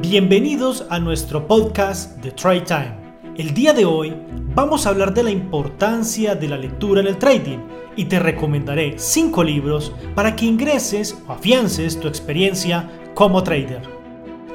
Bienvenidos a nuestro podcast de Trade Time. El día de hoy vamos a hablar de la importancia de la lectura en el trading y te recomendaré 5 libros para que ingreses o afiances tu experiencia como trader.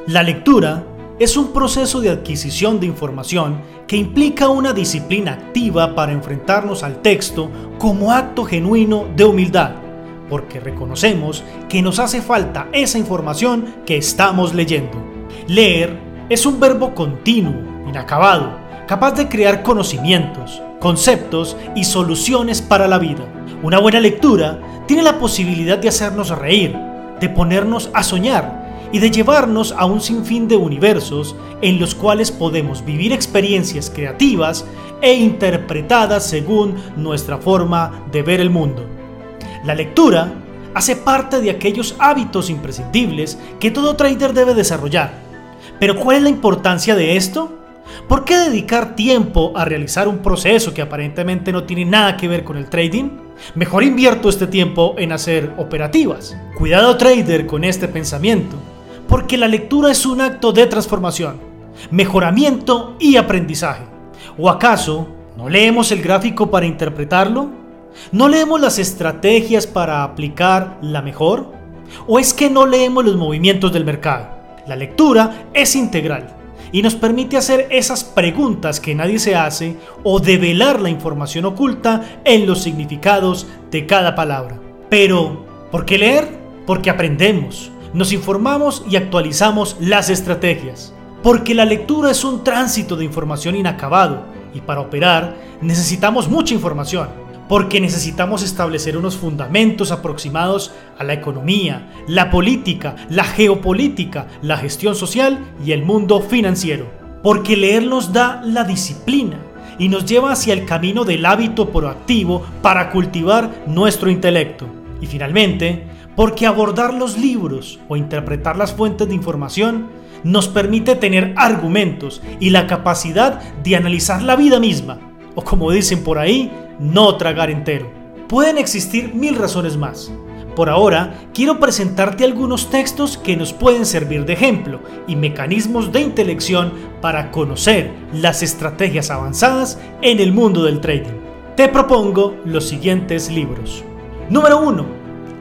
La lectura es un proceso de adquisición de información que implica una disciplina activa para enfrentarnos al texto como acto genuino de humildad, porque reconocemos que nos hace falta esa información que estamos leyendo. Leer es un verbo continuo, inacabado, capaz de crear conocimientos, conceptos y soluciones para la vida. Una buena lectura tiene la posibilidad de hacernos reír, de ponernos a soñar, y de llevarnos a un sinfín de universos en los cuales podemos vivir experiencias creativas e interpretadas según nuestra forma de ver el mundo. La lectura hace parte de aquellos hábitos imprescindibles que todo trader debe desarrollar. Pero ¿cuál es la importancia de esto? ¿Por qué dedicar tiempo a realizar un proceso que aparentemente no tiene nada que ver con el trading? Mejor invierto este tiempo en hacer operativas. Cuidado trader con este pensamiento porque la lectura es un acto de transformación, mejoramiento y aprendizaje. ¿O acaso no leemos el gráfico para interpretarlo? ¿No leemos las estrategias para aplicar la mejor? ¿O es que no leemos los movimientos del mercado? La lectura es integral y nos permite hacer esas preguntas que nadie se hace o develar la información oculta en los significados de cada palabra. Pero, ¿por qué leer? Porque aprendemos, nos informamos y actualizamos las estrategias. Porque la lectura es un tránsito de información inacabado y para operar necesitamos mucha información. Porque necesitamos establecer unos fundamentos aproximados a la economía, la política, la geopolítica, la gestión social y el mundo financiero. Porque leer nos da la disciplina y nos lleva hacia el camino del hábito proactivo para cultivar nuestro intelecto. Y finalmente, porque abordar los libros o interpretar las fuentes de información nos permite tener argumentos y la capacidad de analizar la vida misma, o como dicen por ahí, no tragar entero. Pueden existir mil razones más. Por ahora, quiero presentarte algunos textos que nos pueden servir de ejemplo y mecanismos de intelección para conocer las estrategias avanzadas en el mundo del trading. Te propongo los siguientes libros. Número 1.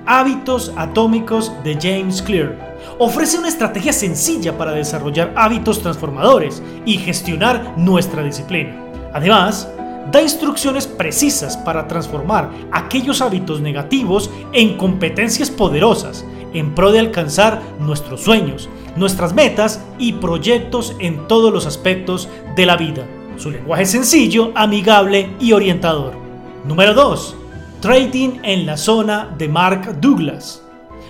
Hábitos Atómicos de James Clear. Ofrece una estrategia sencilla para desarrollar hábitos transformadores y gestionar nuestra disciplina. Además, da instrucciones precisas para transformar aquellos hábitos negativos en competencias poderosas en pro de alcanzar nuestros sueños, nuestras metas y proyectos en todos los aspectos de la vida. Su lenguaje es sencillo, amigable y orientador. Número 2. Trading en la zona de Mark Douglas.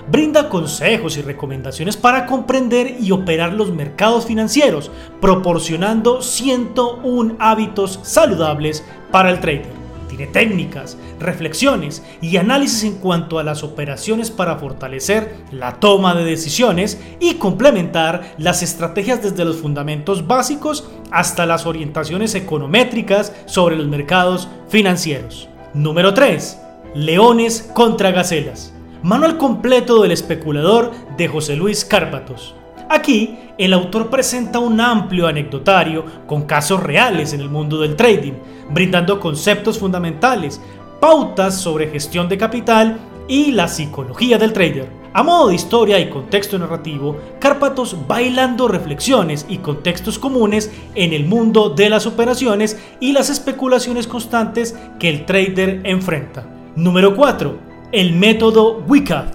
Brinda consejos y recomendaciones para comprender y operar los mercados financieros, proporcionando 101 hábitos saludables para el trader. Tiene técnicas, reflexiones y análisis en cuanto a las operaciones para fortalecer la toma de decisiones y complementar las estrategias desde los fundamentos básicos hasta las orientaciones econométricas sobre los mercados financieros. Número 3. Leones contra Gacelas. Manual completo del especulador de José Luis Cárpatos. Aquí, el autor presenta un amplio anecdotario con casos reales en el mundo del trading, brindando conceptos fundamentales, pautas sobre gestión de capital y la psicología del trader. A modo de historia y contexto narrativo, Cárpatos bailando reflexiones y contextos comunes en el mundo de las operaciones y las especulaciones constantes que el trader enfrenta. Número 4. El método WICAF.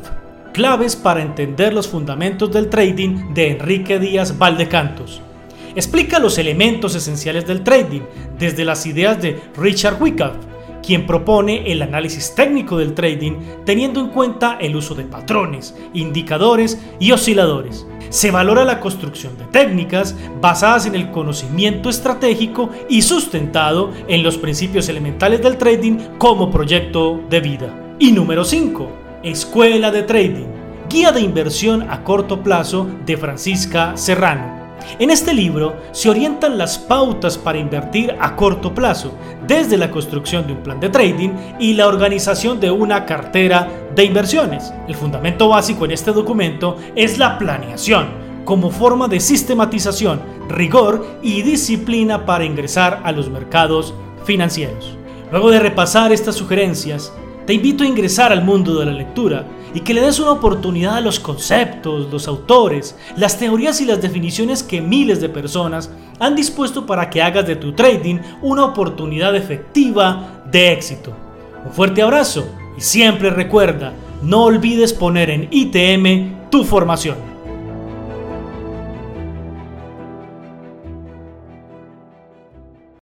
Claves para entender los fundamentos del trading de Enrique Díaz Valdecantos. Explica los elementos esenciales del trading desde las ideas de Richard Wyckoff, quien propone el análisis técnico del trading teniendo en cuenta el uso de patrones, indicadores y osciladores. Se valora la construcción de técnicas basadas en el conocimiento estratégico y sustentado en los principios elementales del trading como proyecto de vida. Y número 5. Escuela de Trading. Guía de inversión a corto plazo de Francisca Serrano. En este libro se orientan las pautas para invertir a corto plazo, desde la construcción de un plan de trading y la organización de una cartera de inversiones. El fundamento básico en este documento es la planeación, como forma de sistematización, rigor y disciplina para ingresar a los mercados financieros. Luego de repasar estas sugerencias, te invito a ingresar al mundo de la lectura y que le des una oportunidad a los conceptos, los autores, las teorías y las definiciones que miles de personas han dispuesto para que hagas de tu trading una oportunidad efectiva de éxito. Un fuerte abrazo y siempre recuerda, no olvides poner en ITM tu formación.